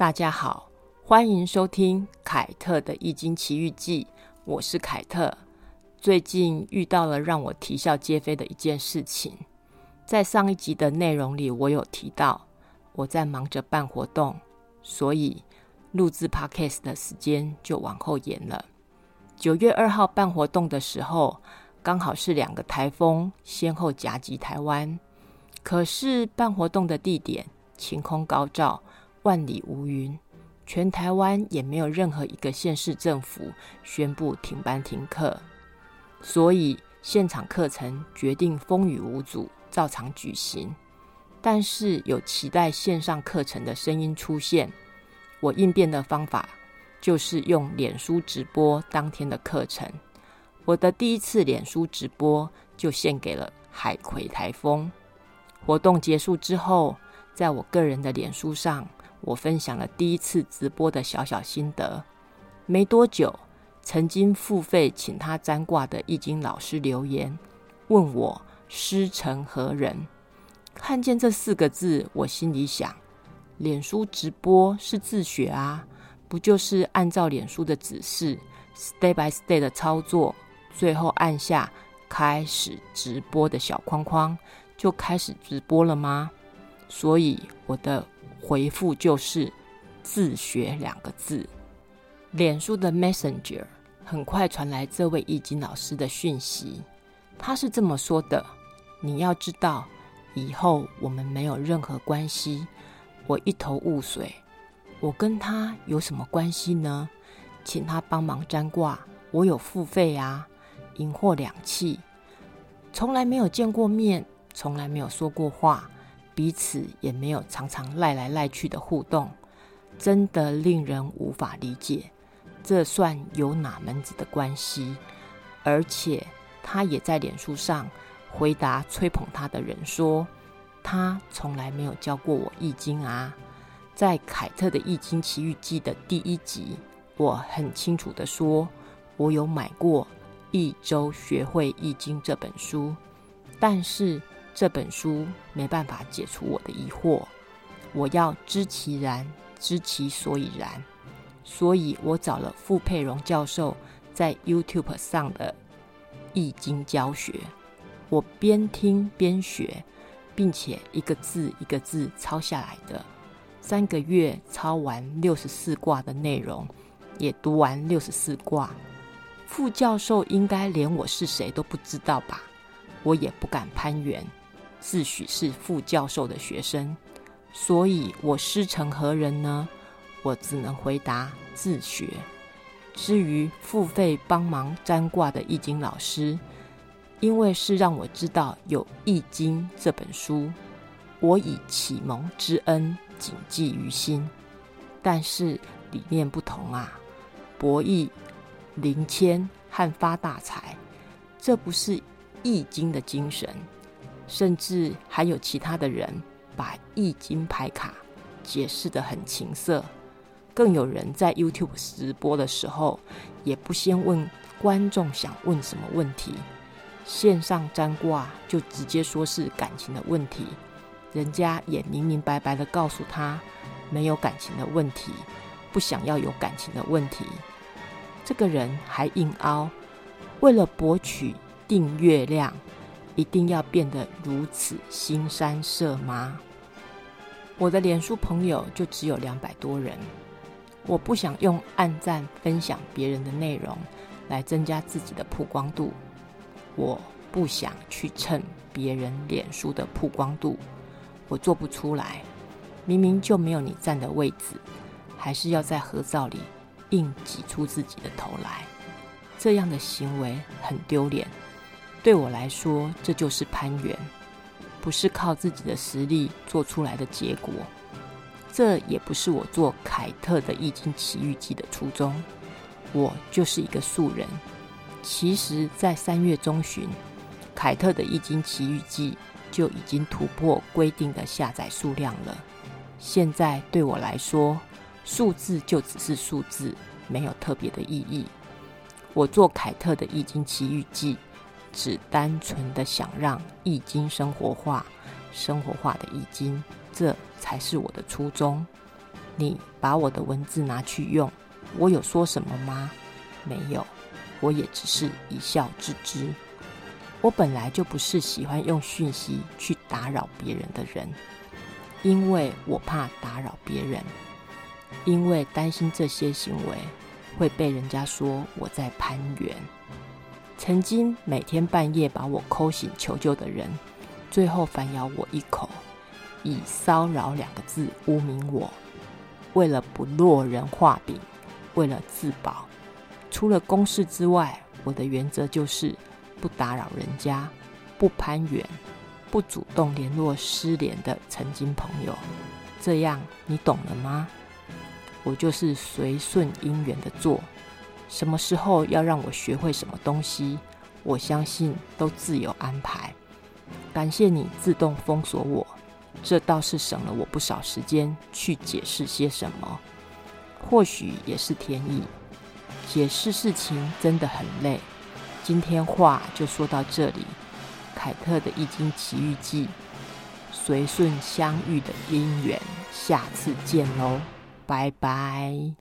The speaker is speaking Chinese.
大家好，欢迎收听凯特的《易经奇遇记》，我是凯特。最近遇到了让我啼笑皆非的一件事情，在上一集的内容里，我有提到我在忙着办活动，所以录制 podcast 的时间就往后延了。九月二号办活动的时候，刚好是两个台风先后夹击台湾，可是办活动的地点晴空高照。万里无云，全台湾也没有任何一个县市政府宣布停班停课，所以现场课程决定风雨无阻，照常举行。但是有期待线上课程的声音出现，我应变的方法就是用脸书直播当天的课程。我的第一次脸书直播就献给了海葵台风。活动结束之后，在我个人的脸书上。我分享了第一次直播的小小心得。没多久，曾经付费请他占卦的易经老师留言，问我师承何人。看见这四个字，我心里想：脸书直播是自学啊，不就是按照脸书的指示，step by step 的操作，最后按下开始直播的小框框，就开始直播了吗？所以我的。回复就是“自学”两个字。脸书的 Messenger 很快传来这位易经老师的讯息，他是这么说的：“你要知道，以后我们没有任何关系。”我一头雾水，我跟他有什么关系呢？请他帮忙占卦，我有付费啊，银货两讫，从来没有见过面，从来没有说过话。彼此也没有常常赖来赖去的互动，真的令人无法理解。这算有哪门子的关系？而且他也在脸书上回答吹捧他的人说：“他从来没有教过我易经啊！”在凯特的《易经奇遇记》的第一集，我很清楚的说，我有买过《一周学会易经》这本书，但是。这本书没办法解除我的疑惑，我要知其然，知其所以然，所以我找了傅佩荣教授在 YouTube 上的易经教学，我边听边学，并且一个字一个字抄下来的，三个月抄完六十四卦的内容，也读完六十四卦。傅教授应该连我是谁都不知道吧？我也不敢攀援。自诩是副教授的学生，所以我师承何人呢？我只能回答自学。至于付费帮忙占卦的易经老师，因为是让我知道有《易经》这本书，我以启蒙之恩谨记于心。但是理念不同啊，博弈、灵谦和发大财，这不是《易经》的精神。甚至还有其他的人把易经牌卡解释得很情色，更有人在 YouTube 直播的时候，也不先问观众想问什么问题，线上占卦就直接说是感情的问题，人家也明明白白的告诉他没有感情的问题，不想要有感情的问题，这个人还硬凹，为了博取订阅量。一定要变得如此新山色吗？我的脸书朋友就只有两百多人，我不想用暗赞分享别人的内容来增加自己的曝光度，我不想去蹭别人脸书的曝光度，我做不出来。明明就没有你站的位置，还是要在合照里硬挤出自己的头来，这样的行为很丢脸。对我来说，这就是攀援，不是靠自己的实力做出来的结果。这也不是我做凯特的《易经奇遇记》的初衷。我就是一个素人。其实，在三月中旬，凯特的《易经奇遇记》就已经突破规定的下载数量了。现在对我来说，数字就只是数字，没有特别的意义。我做凯特的《易经奇遇记》。只单纯的想让易经生活化，生活化的易经，这才是我的初衷。你把我的文字拿去用，我有说什么吗？没有，我也只是一笑置之。我本来就不是喜欢用讯息去打扰别人的人，因为我怕打扰别人，因为担心这些行为会被人家说我在攀援。曾经每天半夜把我抠醒求救的人，最后反咬我一口，以骚扰两个字污名我。为了不落人话柄，为了自保，除了公事之外，我的原则就是不打扰人家，不攀援，不主动联络失联的曾经朋友。这样你懂了吗？我就是随顺因缘的做，什么时候要让我学会什么东西，我相信都自有安排。感谢你自动封锁我。这倒是省了我不少时间去解释些什么，或许也是天意。解释事情真的很累。今天话就说到这里，凯特的《易经奇遇记》，随顺相遇的姻缘，下次见喽，拜拜。